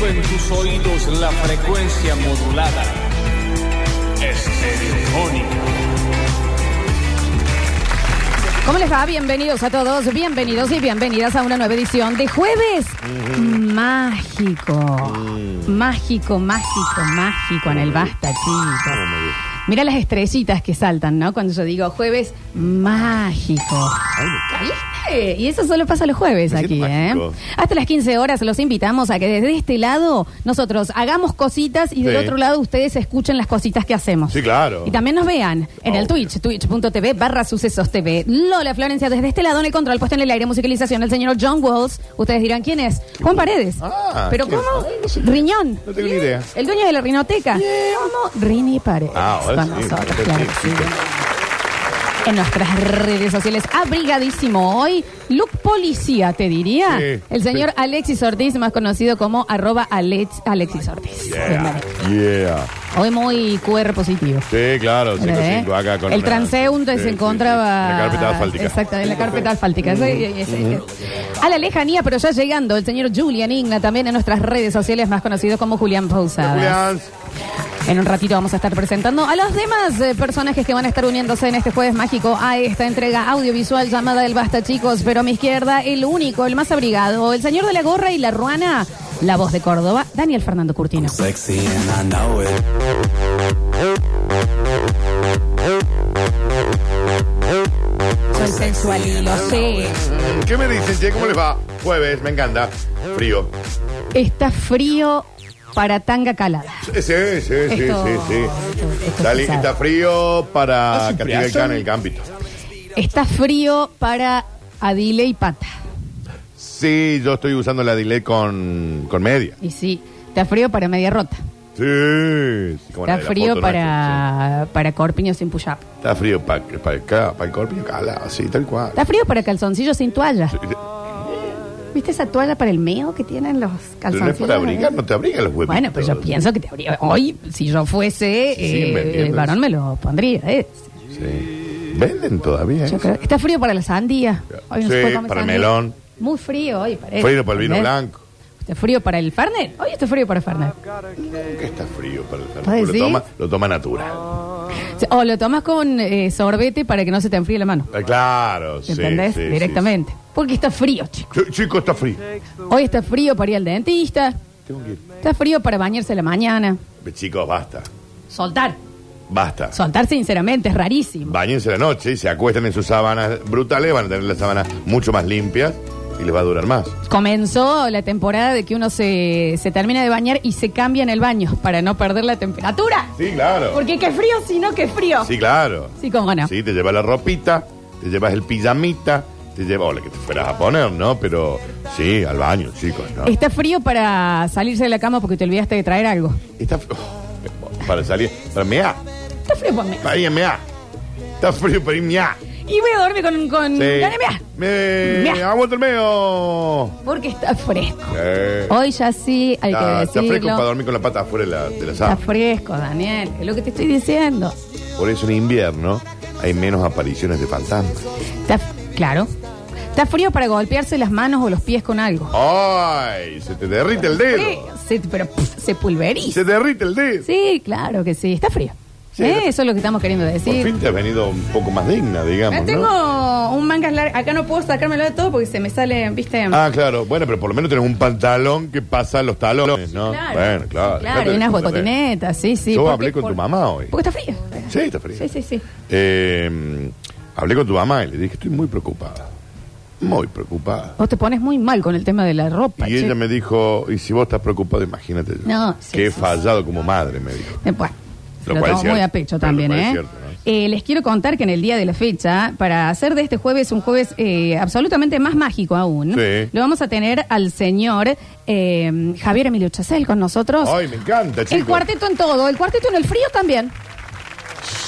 Poniendo en tus oídos la frecuencia modulada. Estereofónica. ¿Cómo les va? Bienvenidos a todos, bienvenidos y bienvenidas a una nueva edición de Jueves Mágico. Mágico, mágico, mágico en el Basta, chicos. Mira las estrellitas que saltan, ¿no? Cuando yo digo Jueves Mágico. ¿Viste? Y eso solo pasa los jueves Me aquí, ¿eh? mágico. Hasta las 15 horas los invitamos a que desde este lado nosotros hagamos cositas y del Sí. otro lado ustedes escuchen las cositas que hacemos. Sí, claro. Y también nos vean en el Obvio. Twitch, twitch.tv barra sucesos TV. Lola Florencia desde este lado en el control, puesto en el aire, musicalización, el señor John Walls. Ustedes dirán, ¿quién es? Juan Paredes. Ah, ¿Pero ¿quién cómo? es? Ay, no sé. Riñón. No tengo ni idea. El dueño de la rinoteca. ¿Cómo? Rini Paredes. Ah, Con nosotros, claro sí, que sí. sí. En nuestras redes sociales, abrigadísimo hoy, look policía, te diría. Sí, el señor sí. Alexis Ortiz, más conocido como arroba Alex, Alexis Ortiz. Yeah, yeah. Hoy muy QR positivo. Sí, claro, cinco, ¿Eh? cinco acá con el una- transeúnte sí, se sí, encontraba. sí, en la carpeta asfáltica. Exacto, en la carpeta asfáltica. Ese- ese- ese- A la lejanía, pero ya llegando, el señor Julian Igna, también en nuestras redes sociales, más conocido como Julián Pausadas. Julián. En un ratito vamos a estar presentando a los demás eh, personajes que van a estar uniéndose en este jueves mágico a esta entrega audiovisual llamada El Basta, chicos. Pero a mi izquierda, el único, el más abrigado, el señor de la gorra y la ruana, la voz de Córdoba, Daniel Fernando Curtino. Sexy and I know it. Soy sensual y lo sé. ¿Qué me dicen, che? ¿Cómo les va? Jueves, me encanta. Frío. Está frío para tanga calada. Sí, sí, sí, sí, Esto- sí, sí. esto- esto Está, li- frío para ¿Hace un el friazo? can en el campito. Está frío para Adile y Pata. Sí, yo estoy usando la delay con, con media. Y sí, está frío para Media Rota. Sí. sí, como la Está de la frío foto nuestra, para, para Corpiño sin push-up. sí. Está frío para el corpio cala, así, tal cual. Está frío para calzoncillos sin toalla. Sí, ¿Viste esa toalla para el meo que tienen los Pero no es abrigar, no te abriga los huevos. Bueno, pues yo pienso que te habría. Hoy, si yo fuese Sí, eh, me entiendes. el varón, me lo pondría. eh. Sí. Venden todavía. Yo ¿eh? creo- Está frío para la sandía. Hoy no se Sí, puede comer para el sandía. melón. Muy frío hoy, parece. Frío para el vino ¿Entendés? blanco. Está frío para el Fernet. Hoy está frío para el Fernet. ¿Qué está frío para el ¿Puedes Fernet? Lo toma, lo toma natural. O lo tomas con eh, sorbete para que no se te enfríe la mano. Ah, Claro, sí. ¿Entendés? sí, sí, Directamente. Porque está frío, chico. Ch- Chico, está frío. Hoy está frío para ir al dentista. Tengo que ir. Está frío para bañarse a la mañana. Chicos, basta. Soltar. Basta. Soltar, sinceramente, es rarísimo. Báñense la noche y se acuesten en sus sábanas brutales, van a tener las sábanas mucho más limpias y les va a durar más. Comenzó la temporada de que uno se, se termina de bañar y se cambia en el baño para no perder la temperatura. Sí, claro. Porque qué frío, si no, qué frío. Sí, claro. Sí, cómo no. Sí, te llevas la ropita, te llevas el pijamita, te llevas, o la que te fueras a poner, ¿no? Pero sí, al baño, chicos, ¿no? Está frío para salirse de la cama porque te olvidaste de traer algo. Está oh, para salir, para mear, Está frío para mí. para ir a mear. Está frío para ir a mear. Y voy a dormir con, con Sí. mear. Me... Mea. Aguanta el medio. Porque está fresco. Eh. Hoy ya sí, hay Está, que está fresco decirlo. para dormir con la pata afuera de la, de la Está sábana. fresco, Daniel. Es lo que te estoy diciendo. Por eso en invierno hay menos apariciones de fantasmas. Está, claro. Está frío para golpearse las manos o los pies con algo. ¡Ay! Se te derrite el dedo. Sí, se- pero pff, se pulveriza. Se derrite el dedo. Sí, claro que sí. Está frío. Sí, ¿Eh? está- Eso es lo que estamos queriendo Por decir. fin te has venido un poco más digna, digamos, Ah, tengo ¿no? un mangas largo. Acá no puedo sacármelo de todo porque se me sale, ¿viste? Ah, claro. Bueno, pero por lo menos tenés un pantalón que pasa los talones, ¿no? Claro. Bueno, claro. Claro, y unas botinetas, sí, sí. Yo porque- hablé con por- tu mamá hoy. Porque está frío. Sí, está frío. Sí, sí, sí. Eh, hablé con tu mamá y le dije, estoy muy preocupada. Muy preocupada. Vos te pones muy mal con el tema de la ropa. Y che. ella me dijo, y si vos estás preocupado, imagínate yo. No, sí, que he sí, fallado como madre, me dijo. Eh, Lo lo cual es tomo muy a pecho también, ¿eh? cierto, ¿no? Eh, Les quiero contar que en el día de la fecha, para hacer de este jueves un jueves eh, absolutamente más mágico aún, lo vamos a tener al señor eh, Javier Emilio Chacel con nosotros. Ay, me encanta, chicos. el cuarteto en todo, el cuarteto en el frío también.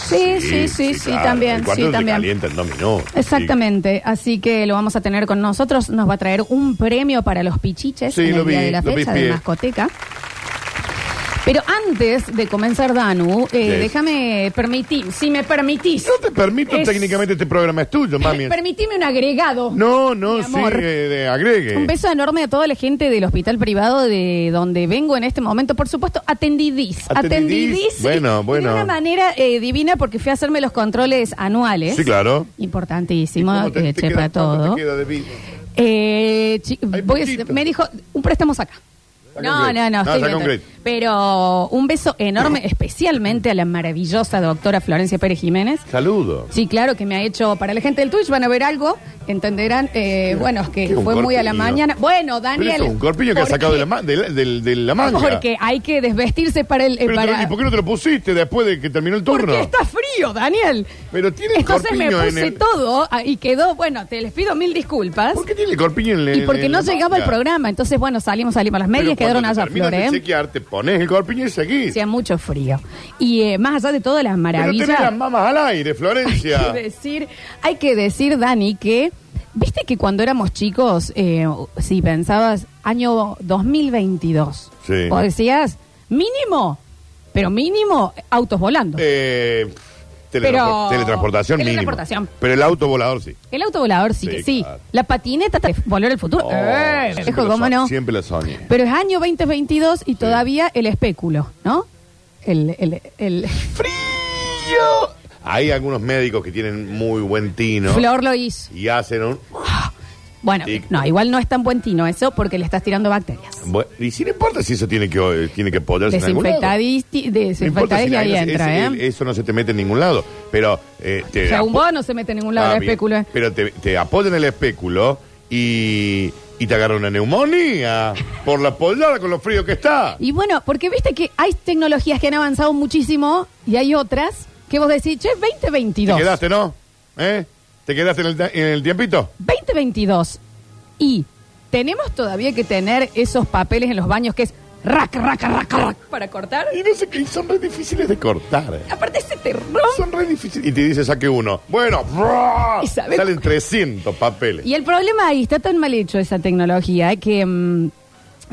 Sí, sí, sí, sí, claro. también, El sí, también. calienta en dos minutos. Exactamente, así que lo vamos a tener con nosotros. Nos va a traer un premio para los pichiches Sí, en lo el día vi, de la lo vi, fecha de pie. mascoteca. Pero antes de comenzar, Danu, eh, Yes. déjame permitir, si me permitís. No te permito, Es- técnicamente este programa es tuyo, mami. Permitime un agregado. No, no, sí, amor. eh, de- agregue. Un beso enorme a toda la gente del hospital privado de donde vengo en este momento. Por supuesto, atendidís. Atendidís. Bueno, bueno. De una manera eh, divina porque fui a hacerme los controles anuales. Sí, claro. Importantísimo, ¿Y cómo te- eh, te che, queda- para cuánto todo. te queda de vida? Eh, chi- Hay voy a- poquito. me dijo, un préstamo saca. No, no, no, No, estoy bien. Pero un beso enorme, especialmente a la maravillosa doctora Florencia Pérez Jiménez. Saludo. Sí, claro, que me ha hecho, para la gente del Twitch van a ver algo, entenderán, eh, bueno, que ¿Qué, un fue muy a la corpiño? mañana. Bueno, Pero Daniel. es un corpiño que ha ¿por sacado de la, ma- de la- del- de la manga. Porque hay que desvestirse para el... eh, Pero te- para... ¿Y por qué no te lo pusiste después de que terminó el turno? Porque está frío, Daniel. Pero tiene el Entonces me corpiño en puse el- todo ah, y quedó, bueno, te les pido mil disculpas. ¿Por qué tiene el corpiño en el Y porque en no la llegaba el manga? programa, entonces bueno, salimos, salimos. Las medias Pero quedaron cuando allá, terminas Flor, de chequear, te pones el corpiño y seguís. Hacía mucho frío. Y eh, más allá de todas las Pero maravillas, tenés las mamas al aire, hay Florencia. que decir, hay que decir, Dani, que viste que cuando éramos chicos, eh, si pensabas año 2022, Sí. vos decías mínimo, pero mínimo autos volando. Eh, Pero- teletransportación mínimo. Teletransportación. Pero el auto volador sí. El auto volador sí, Sí, que sí. claro. La patineta te volver al futuro. Oh, eh, siempre viejo, lo ¿cómo so- no? Siempre lo soñé. Pero es año 2022 y todavía el espéculo, ¿no? El, el, el- ¡Frío! Hay algunos médicos que tienen muy buen tino Flor lo hizo. y hacen un... Bueno, no, igual no es tan buen tino eso porque le estás tirando bacterias. Bueno, y si no importa si eso tiene que, eh, tiene que apoyarse en algún lado. Desinfectadís, No importa desinfectadís si y ahí ese- entra, ¿eh? Eso no se te mete en ningún lado. Pero eh, te Según apo- vos no se mete en ningún lado Ah, el bien. espéculo. ¿eh? Pero te, te apoyan el espéculo y, y te agarra una neumonía por la pollada con lo frío que está. Y bueno, porque viste que hay tecnologías que han avanzado muchísimo y hay otras que vos decís, che, ¿Te 2022. quedaste, no? ¿Eh? ¿Te quedaste en el, ta- en el tiempito? 2022. Y tenemos todavía que tener esos papeles en los baños que es rac, rac, rac, rac, para cortar. Y no sé qué, son re difíciles de cortar. Aparte ese terror. Son re difíciles. Y te dice, saque uno. Bueno, ¡bra! ¿Y sabes? salen 300 papeles. Y el problema ahí, está tan mal hecho esa tecnología eh, que mm,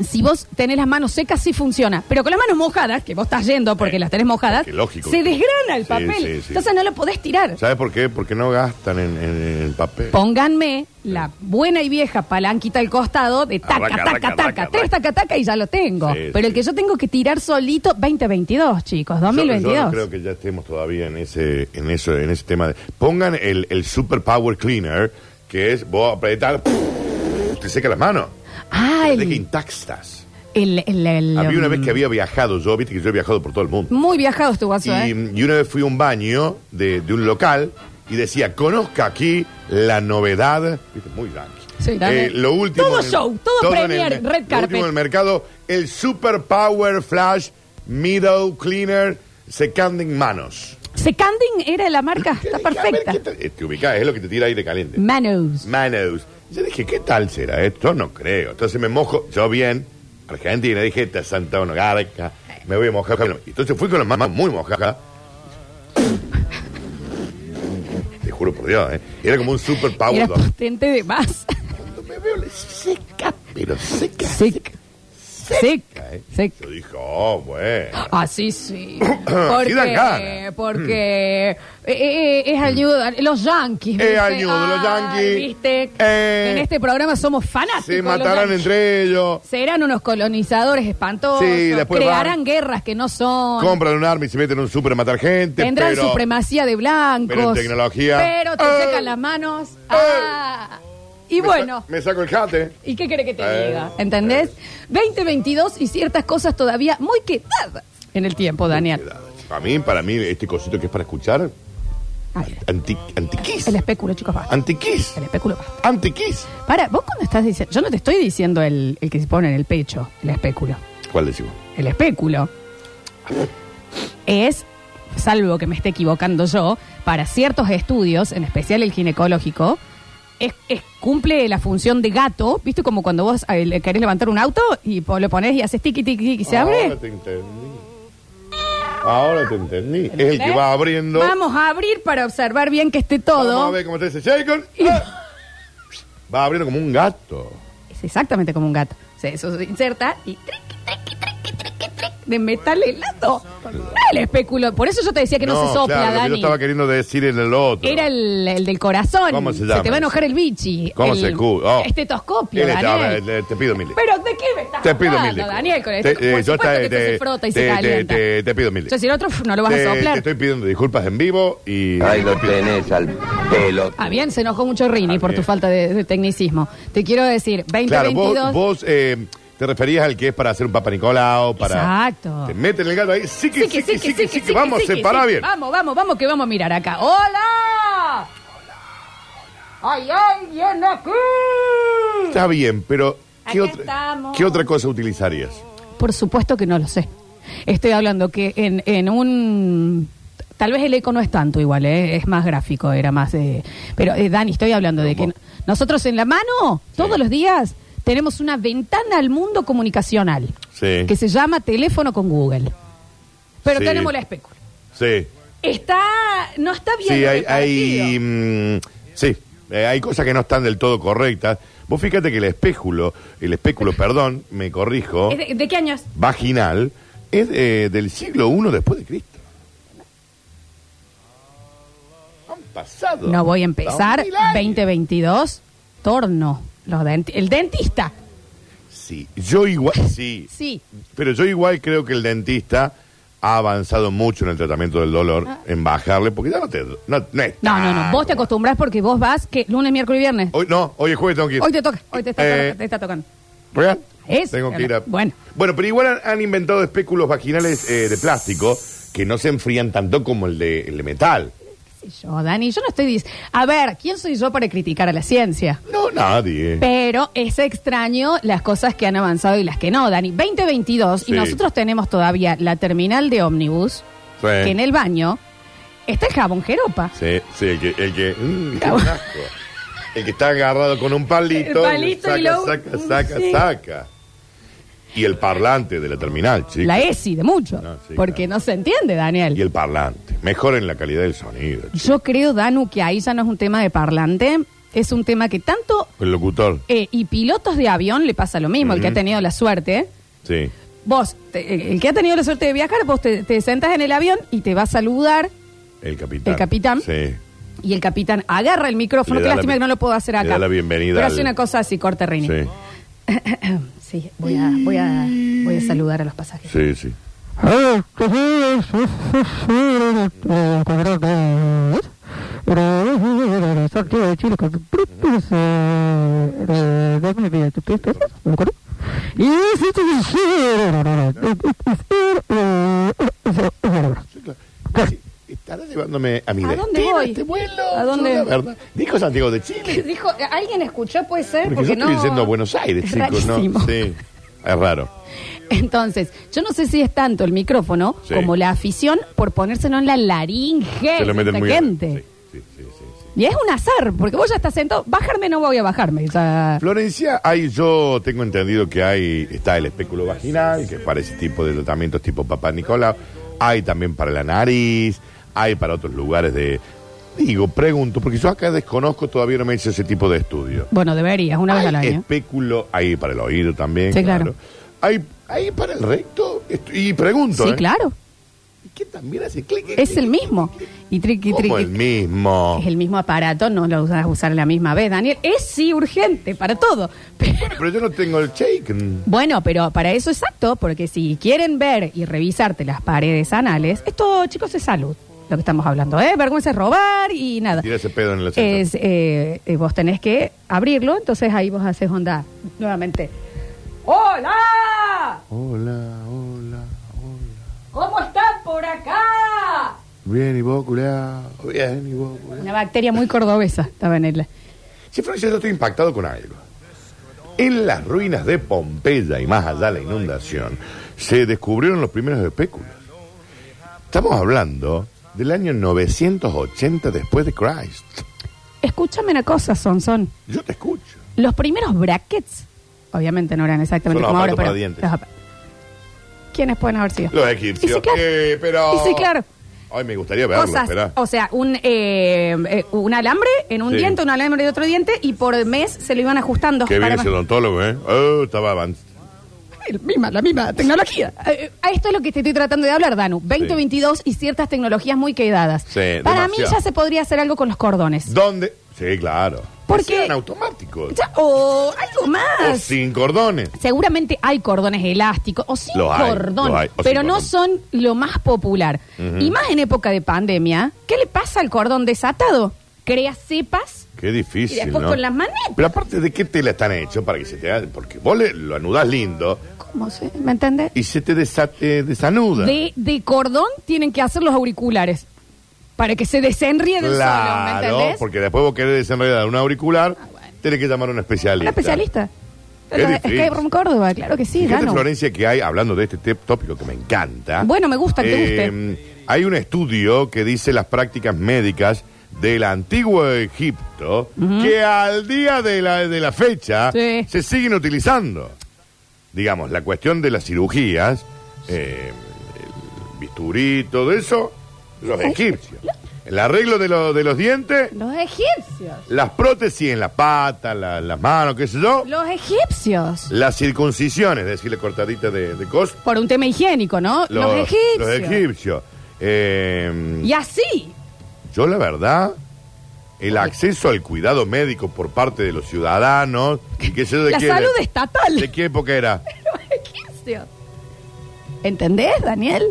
si vos tenés las manos secas sí funciona, pero con las manos mojadas, que vos estás yendo porque Eh, las tenés mojadas, lógico. se desgrana el Sí, papel. sí, sí. Entonces no lo podés tirar. ¿Sabes por qué? Porque no gastan en, en el papel. Pónganme la buena y vieja palanquita al costado de taca, Arranca, taca, arranca, taca, arranca, tres arranca. taca, taca y ya lo tengo. Sí, Pero el sí. que yo tengo que tirar solito, 2022, chicos, Yo- 2022. Yo, no creo que ya estemos todavía en ese, en eso, en ese tema. De, pongan el, el Super Power Cleaner, que es vos apretar, te seca las manos. Ah, el, deja intactas. el, el- el, Había una um, vez que había viajado, yo, viste que yo he viajado por todo el mundo. Muy viajado guaso, Y, ¿eh? y una vez fui a un baño de, de un local y decía, conozca aquí la novedad, viste, muy yankee. Sí. Eh, lo último Todo en show, todo en premier, el- red lo carpet. último en el mercado, el Super Power Flash Middle Cleaner secanding manos. Secanding era la marca, está A ver, perfecta. ¿qué tal? Eh, Te ubicás, es lo que te tira aire caliente. Manos. Manos. Yo dije, ¿qué tal será esto? No creo. Entonces me mojo, yo bien, Argentina, dije, esta es Santa una garca, me voy a mojar. Entonces fui con las manos muy mojadas. Te juro por Dios, ¿eh? Era como un super power Era potente de más. Cuando me veo, le seca, pero seca. Sick. ¿Eh? Sick. Yo dije, oh, bueno. Así sí. Sí dan ganas. Porque, porque eh, eh, es ayuda. Los yankees. Es ayuda, los yankees. ¿Viste? Eh. en este programa somos fanáticos. Se de los matarán entre ellos. Serán unos colonizadores espantosos. Sí, después crearán van- guerras que no son. Compran un arma y se meten en un super a matar gente. Tendrán pero... supremacía de blancos. pero en tecnología- Pero te ¡Eh! secan las manos. Ah. Y Me bueno. sa- me saco el jate. ¿Y qué quiere que te Eh, diga? ¿Entendés? 2022 y ciertas cosas todavía muy quedadas en el tiempo, Daniel. Para mí, para mí, este cosito que es para escuchar, anti, antiquiss. el espéculo, chicos, basta. Antiquiss. El espéculo, basta. Antiquiss. Para, vos cuando estás diciendo. Yo no te estoy diciendo el, el que se pone en el pecho, el espéculo. ¿Cuál decimos? El espéculo es, salvo que me esté equivocando yo, para ciertos estudios, en especial el ginecológico, es, es- cumple la función de gato, ¿viste? Como cuando vos eh, le querés levantar un auto y po- lo pones y haces tiki tiki tiki y se Ahora abre. te entendí. Ahora te entendí. Es el que va abriendo. Vamos a abrir para observar bien que esté Vamos a todo. ver cómo ese shaker. Y- Ah. Va abriendo como un gato. Es exactamente como un gato. O sea, eso se inserta y triqui, de metal helado. No el espéculo. Por eso yo te decía que no, se sopla, claro, lo que Dani. yo estaba queriendo decir era el otro. Era el, el del corazón. ¿Cómo se llama te va a enojar el bichi. ¿Cómo el se cu- oh. Estetoscopio, estaba- Daniel. le- te pido mil disculpas. Pero ¿de qué me estás Te pido hablando, mil disculpas. Daniel? Con Te- esto? eh, Por yo te- que te- se frota y te- se te- calienta. te- te pido mil Yo si el otro no lo vas te, a te soplar. estoy pidiendo disculpas en vivo y. Ahí lo tenés al pelo. Ah, bien, se enojó mucho Rini Ah, por tu falta de, de tecnicismo. Te quiero decir, Claro, 2022. vos, vos eh, te referías al que es para hacer un Papa Nicolau, para. Exacto. Te meten el gato ahí. Sí que sí, que sí, que sí, que vamos sí, a separar sí. bien. Vamos, vamos, vamos, que vamos a mirar acá. ¡Hola! ¡Hay alguien aquí! Está bien, pero ¿qué Acá otra, estamos. ¿qué otra cosa utilizarías? Por supuesto que no lo sé. Estoy hablando que en, en un... Tal vez el eco no es tanto igual, ¿eh? es más gráfico, era más de... Pero eh, Dani, estoy hablando de que ¿Cómo? nosotros en la mano, todos los días, tenemos una ventana al mundo comunicacional Sí. que se llama teléfono con Google. Pero Sí. tenemos la especula. Sí. Está... No está bien Sí, hay, mm, sí, eh, hay cosas que no están del todo correctas. Vos fíjate que el espéculo, el espéculo, perdón, me corrijo, ¿Es de, de qué años? vaginal, es eh, del siglo I después de Cristo. Han pasado. No voy a empezar. 2000 años. 2022, torno. Los denti- el dentista. Sí, yo igual, sí, Sí. pero yo igual creo que el dentista ha avanzado mucho en el tratamiento del dolor, en bajarle, porque ya no te... No, no, es Ah. No, no, no. tan- Vos te acostumbras porque vos vas, que lunes, miércoles y viernes. Hoy no, hoy es jueves, tengo que ir. Hoy te toca, hoy te está, Eh, te está tocando. ¿Real? Es, Tengo que ir claro. a... Bueno. Bueno, pero igual han, han inventado espéculos vaginales eh, de plástico que no se enfrían tanto como el de, el de metal. ¿Qué sé yo, Dani? Yo no estoy diciendo... A ver, ¿quién soy yo para criticar a la ciencia? No, nadie. Pero es extraño las cosas que han avanzado y las que no, Dani. 2022 Sí. y nosotros tenemos todavía la terminal de ómnibus Sí. que en el baño está el jabón jeropa. Sí, sí, el que... El que, mm, qué Cabrón. asco. El que está agarrado con un palito, El palito saca, y lo- saca, saca, Sí. saca. Y el parlante de la terminal, chicos. La ESI de mucho. No, sí, porque claro. no se entiende, Daniel. Y el parlante. Mejoren la calidad del sonido. chicos. Yo creo, Danu, que ahí ya no es un tema de parlante, es un tema que tanto... El locutor. eh, y pilotos de avión le pasa lo mismo, el que ha Ujú. tenido la suerte. Sí. Vos, te- el que ha tenido la suerte de viajar, vos te, te sentás en el avión y te va a saludar El capitán. El capitán. Sí. y el capitán agarra el micrófono. Le Qué da la lástima bi- que no lo puedo hacer le acá. da la bienvenida Pero al- hace una cosa así, corte, Rini. Sí. Sí, voy a, voy, a, voy a saludar a los pasajeros. Sí, sí. Sí, Estará llevándome a mi ¿A dónde destino voy? este vuelo. ¿A dónde? Yo, la verdad. Dijo Santiago de Chile. Dijo, ¿alguien escuchó? Puede ser, Porque, porque, yo estoy no. yendo a Buenos Aires, Es chicos, ¿no? Sí. Es raro. Entonces, yo no sé si es tanto el micrófono Sí. como la afición por ponérselo en la laringe Se lo meten muy gente. Sí, sí, sí, sí, sí. Y es un azar, porque vos ya estás sentado. Bajarme no voy a bajarme. o sea, Florencia, hay, yo tengo entendido que hay, está el espéculo vaginal, que para ese tipo de tratamientos tipo papá Nicolau. Hay también para la nariz, hay para otros lugares de... Digo, pregunto, porque yo acá desconozco, todavía no me hice ese tipo de estudio. bueno, deberías, una vez al año. espéculo, hay para el oído también, Sí, claro. claro. Hay, hay para el recto, y pregunto, Sí, ¿eh? claro. ¿Qué también hace clic? Es clic, el mismo. clic? Y triqui, ¿Cómo triqui. el mismo? Es el mismo aparato, no lo vas a usar a la misma vez, Daniel. Es sí urgente para todo. Pero- Pero yo no tengo el shake. bueno, pero para eso exacto, porque si quieren ver y revisarte las paredes anales, esto, chicos, es salud. Lo que estamos hablando, ¿eh? Vergüenza es robar y nada. Tira ese pedo en asiento. Es, eh, eh, vos tenés que abrirlo, entonces ahí vos haces onda nuevamente. ¡Hola! Hola, hola, hola. ¿Cómo están por acá? Bien, y vos. Bien, y vos. Una bacteria muy cordobesa estaba en. Sí, Florencia, yo estoy impactado con algo. En las ruinas de Pompeya y más allá de la inundación, se descubrieron los primeros espéculos. Estamos hablando del año 980 después de Christ. Escúchame una cosa, Sonson. Yo te escucho. Los primeros brackets, obviamente no eran exactamente Son los como ahora, aparatos pero... para dientes. los apa- ¿Quiénes pueden haber sido? Los egipcios. Y sí, claro. Eh, pero... Y sí, claro. Ay, me gustaría verlo, Cosas, o sea, un, eh, eh, un alambre en un Sí. diente, un alambre de otro diente, y por mes se lo iban ajustando. Qué bien ese odontólogo, ¿eh? Oh, estaba avanzado. El misma, la misma tecnología. Eh, A esto es lo que te estoy tratando de hablar, Danu. 2022 y ciertas tecnologías muy quedadas. Sí, Para mí demasiado. ya se podría hacer algo con los cordones. ¿Dónde? Sí, claro. Porque- Que sean automáticos. Ya, o algo O más. sin cordones. Seguramente hay cordones elásticos o sin Los hay, cordón, los hay, o pero sin no cordón. son lo más popular. Y más en época de pandemia, ¿qué le pasa al cordón desatado? Crea cepas Qué difícil, y después ¿no? con las manetas. Pero aparte, ¿de qué tela están hechos para que se te haga? Porque vos le- lo anudás lindo ¿Cómo se? ¿Me entiendes? y se te desate, desanuda. De, de cordón tienen que hacer los auriculares para que se desenríen el solo, ¿me Claro, entendés? porque después vos querés desenredar un auricular, Ah, bueno. tenés que llamar a un especialista. Un especialista. Qué de difícil. Escape Room Córdoba, claro que sí, Fíjate, Dano. Florencia, que hay, hablando de este te- tópico que me encanta. Bueno, me gusta que te eh, Hay un estudio que dice las prácticas médicas del antiguo Egipto que al día de la, de la fecha Sí. se siguen utilizando. Digamos, la cuestión de las cirugías, eh, el bisturí, todo eso, los egipcios. El arreglo de, lo- de los dientes, Los egipcios. las prótesis en la pata, la- las manos, qué sé yo. Los egipcios. Las circuncisiones, decirle cortadita de, de cos. Por un tema higiénico, ¿no? Los, egipcios. Los egipcios. Eh, Y así. Yo la verdad, el acceso al cuidado médico por parte de los ciudadanos, y qué sé yo de La qué salud era- estatal. ¿De qué época era? Los egipcios. ¿Entendés, Daniel?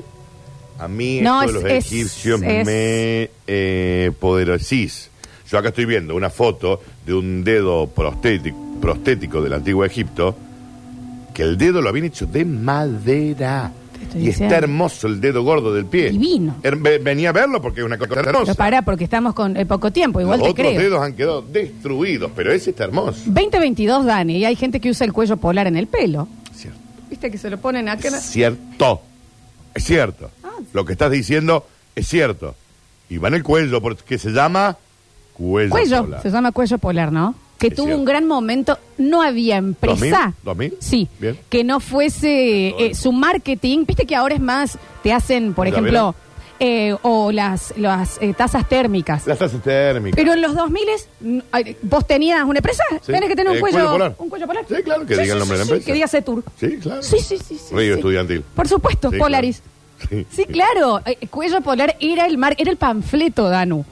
A mí No, esto de es- los es- egipcios es- me eh, poderosís. Yo acá estoy viendo una foto de un dedo prostético, prostético del antiguo Egipto, que el dedo lo habían hecho de madera. Estoy Y diciendo. está hermoso el dedo gordo del pie. Divino. Ve- venía a verlo porque es una cosa hermosa. Pero pará, porque estamos con eh, poco tiempo, igual Los te otros creo. dedos han quedado destruidos, pero ese está hermoso. 2022, Dani, y hay gente que usa el cuello polar en el pelo. Cierto. ¿Viste que se lo ponen acá? Es cierto. Es cierto. Ah. Lo que estás diciendo es cierto. Y va en el cuello porque se llama cuello. Cuello, polar. se llama cuello polar, ¿no? Que tuvo cierto. un gran momento, no había empresa. ¿2000? ¿2000? Sí. Bien. Que no fuese eh, su marketing. Viste que ahora es más, te hacen, por ¿Ya ejemplo, eh, o las, las eh, tasas térmicas. Las tasas térmicas. Pero en los 2000 mm, ay, vos tenías una empresa, Sí. tenés que tener un Eh, cuello, cuello polar. un cuello polar. Sí, claro, que diga el nombre de la sí, empresa. Que diga Setur. Sí, claro. Sí, sí, sí. sí Río sí. estudiantil. Por supuesto, Sí, Polaris. claro. Sí, claro. eh, cuello polar era el mar, era el panfleto, Danu.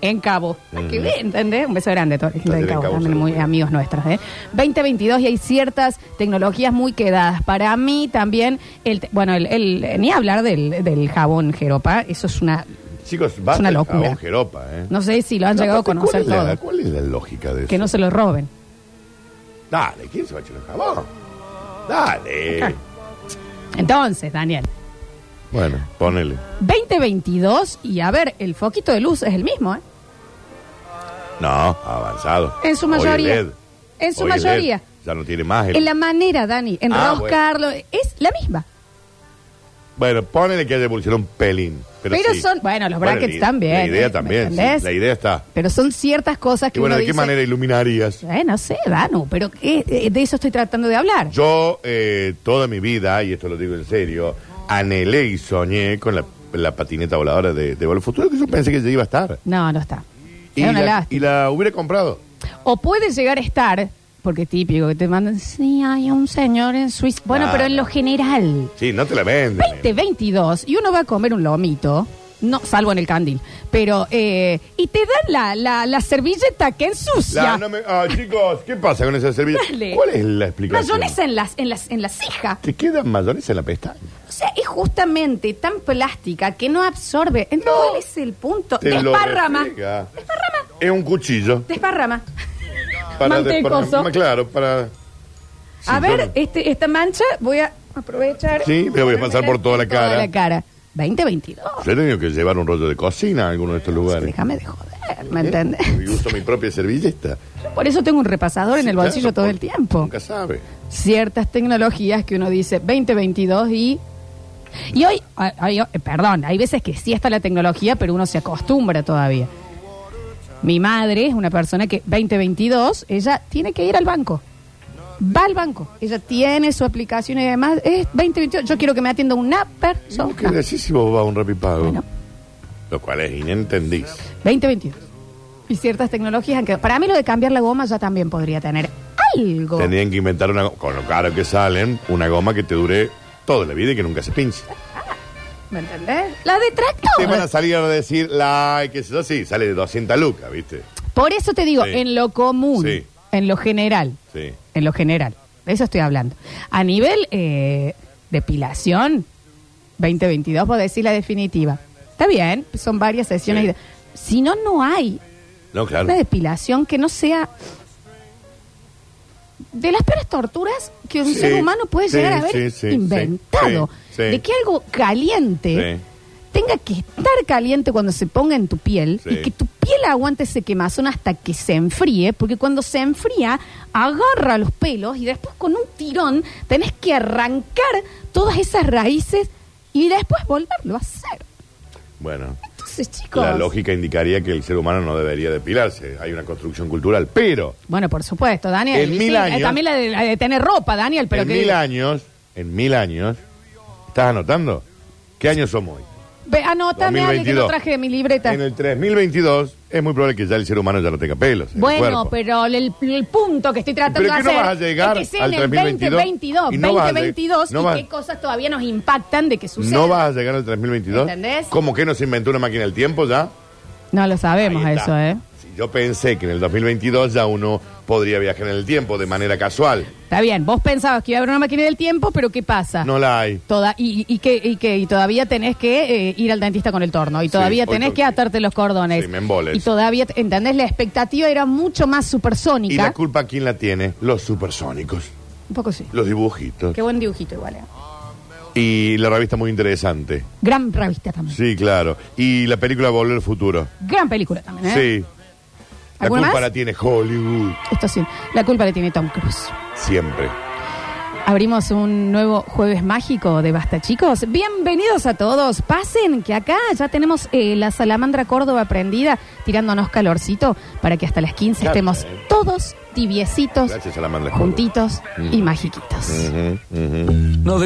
En Cabo. Que vean, ¿entendés? Un beso grande a toda la gente de Placer en Cabo, Cabo, también muy saludos. amigos nuestros. ¿eh? 2022 y hay ciertas tecnologías muy quedadas. Para mí también, el, te- bueno, el, el- ni hablar del, del jabón Jeropa, eso es una... Chicos, basta una de locura. jabón jeropa, ¿eh? No sé si lo han llegado a aparte, conocer ¿cuál es, la, todo. ¿Cuál es la lógica de eso? Que no se lo roben. Dale, ¿quién se va a echar el jabón? Dale. Entonces, Daniel, Bueno, ponele. 2022 y a ver, el foquito de luz es el mismo, ¿eh? No, avanzado. En su Hoy mayoría. LED. En su Hoy mayoría. LED. Ya no tiene más el... En la manera, Dani, Ah, enroscarlo, es la misma. Bueno, ponele que haya evolucionado un pelín. Pero, Pero sí. son- bueno, los brackets también, La idea ¿eh? también. La idea está. Pero son ciertas cosas que Y bueno, uno ¿de qué dice, manera iluminarías? Eh, no sé, Danu, pero eh, eh, de eso estoy tratando de hablar. Yo, eh, toda mi vida, y esto lo digo en serio, anhelé y soñé con la, la patineta voladora de, de Volver al Futuro, que yo pensé que ya iba a estar. No, no está. Y Es una la, lástima. y la hubiera comprado. O puede llegar a estar, porque es típico que te mandan, sí, hay un señor en Suiza. Bueno, Claro. pero en lo general, Sí, no te la venden. 2022, y uno va a comer un lomito, no, salvo en el candil, pero, eh, y te dan la, la, la servilleta que ensucia. La- no me- ah, chicos, ¿qué pasa con esa servilleta? Dale. ¿Cuál es la explicación? Mayonesa en las, en las, en la ceja. Te queda mayonesa en la pestaña. O sea, es justamente tan plástica que no absorbe. Entonces, ¿Cuál es el punto? Te lo Desparrama. Es un cuchillo. Desparrama. Para Mantecoso. claro, para. Sí, a ver, yo- este, esta mancha voy a aprovechar. Sí, me voy a pasar por toda la cara. la cara. 2022. Yo he tenido que llevar un rollo de cocina a alguno de estos lugares. Déjame de joder, ¿me entiendes? Y uso mi propia servilleta. Por eso tengo un repasador en el bolsillo claro, todo el tiempo. Nunca sabe. Ciertas tecnologías que uno dice 2022 y... Y hoy, ay, ay, eh, perdón, hay veces que sí está la tecnología, pero uno se acostumbra todavía. Mi madre es una persona que 2022, ella tiene que ir al banco. Va al banco. Ella tiene su aplicación y demás. Es 2022. Yo quiero que me atienda una persona. ¿Qué decís si vos vas a un rapipago? Bueno. Lo cual es inentendís. 2022. Y ciertas tecnologías han quedado. Para mí lo de cambiar la goma ya también podría tener algo. Tendrían que inventar una con lo caro que salen, una goma que te dure toda la vida y que nunca se pinche. ¿Me entendés? La de Te van a salir a decir, la, que eso sí, sale de 200 lucas, ¿viste? Por eso te digo, Sí. en lo común, Sí. En lo general, Sí. en lo general, de eso estoy hablando. A nivel eh, depilación, 2022, puedo decir la definitiva. Está bien, son varias sesiones. Sí. y Si no, no hay No, claro. una depilación que no sea de las peores torturas que un Sí, ser humano puede llegar a haber inventado. De que algo caliente. Tenga que estar caliente cuando se ponga en tu piel Sí. y que tu piel aguante ese quemazón hasta que se enfríe, porque cuando se enfría agarra los pelos y después con un tirón tenés que arrancar todas esas raíces y después volverlo a hacer. Bueno, Entonces, chicos. la lógica indicaría que el ser humano no debería depilarse. Hay una construcción cultural. Pero, Bueno, por supuesto, Daniel. En mil sí, años- eh, también la de, la de tener ropa, Daniel, pero en que. mil años, en mil años, ¿estás anotando? ¿Qué años somos hoy? Ve, anótame, Ale, que 2022. lo traje de mi libreta. En el 3022 es muy probable que ya el ser humano ya no tenga pelos. en el Bueno, cuerpo. pero el, el punto que estoy tratando ¿Pero de que no hacer vas a llegar es que sea al en el 2022? 2022, Y no vas a lleg- 2022 no y vas- qué cosas todavía nos impactan de que suceda. ¿No vas a llegar al 3022? ¿Entendés? ¿Cómo que no se inventó una máquina del tiempo ya? No lo sabemos Ahí está. eso, ¿eh? Yo pensé que en el 2022 ya uno podría viajar en el tiempo de manera casual. Está bien, vos pensabas que iba a haber una máquina del tiempo, pero ¿qué pasa? No la hay. Toda, y, y que, y que y todavía tenés que eh, ir al dentista con el torno y todavía hoy tenés to- que atarte los cordones Sí, me emboles. y todavía ¿entendés? la expectativa era mucho más ¿Y supersónica la culpa quién la tiene? Los supersónicos, un poco sí los dibujitos. qué buen dibujito igual ¿eh? Y la revista muy interesante. gran revista también Sí, claro. Y la película Volver al Futuro. gran película también ¿eh? Sí. La ¿Alguna culpa más? la tiene Hollywood. esto sí la culpa le tiene Tom Cruise Siempre. Abrimos un nuevo jueves mágico de Basta, chicos. Bienvenidos a todos. Pasen, que acá ya tenemos eh, la salamandra Córdoba prendida, tirándonos calorcito para que hasta las 15 Claro, estemos eh. todos tibiecitos, Gracias a la Córdoba. juntitos y Mm. magiquitos. Ujú, ujú. No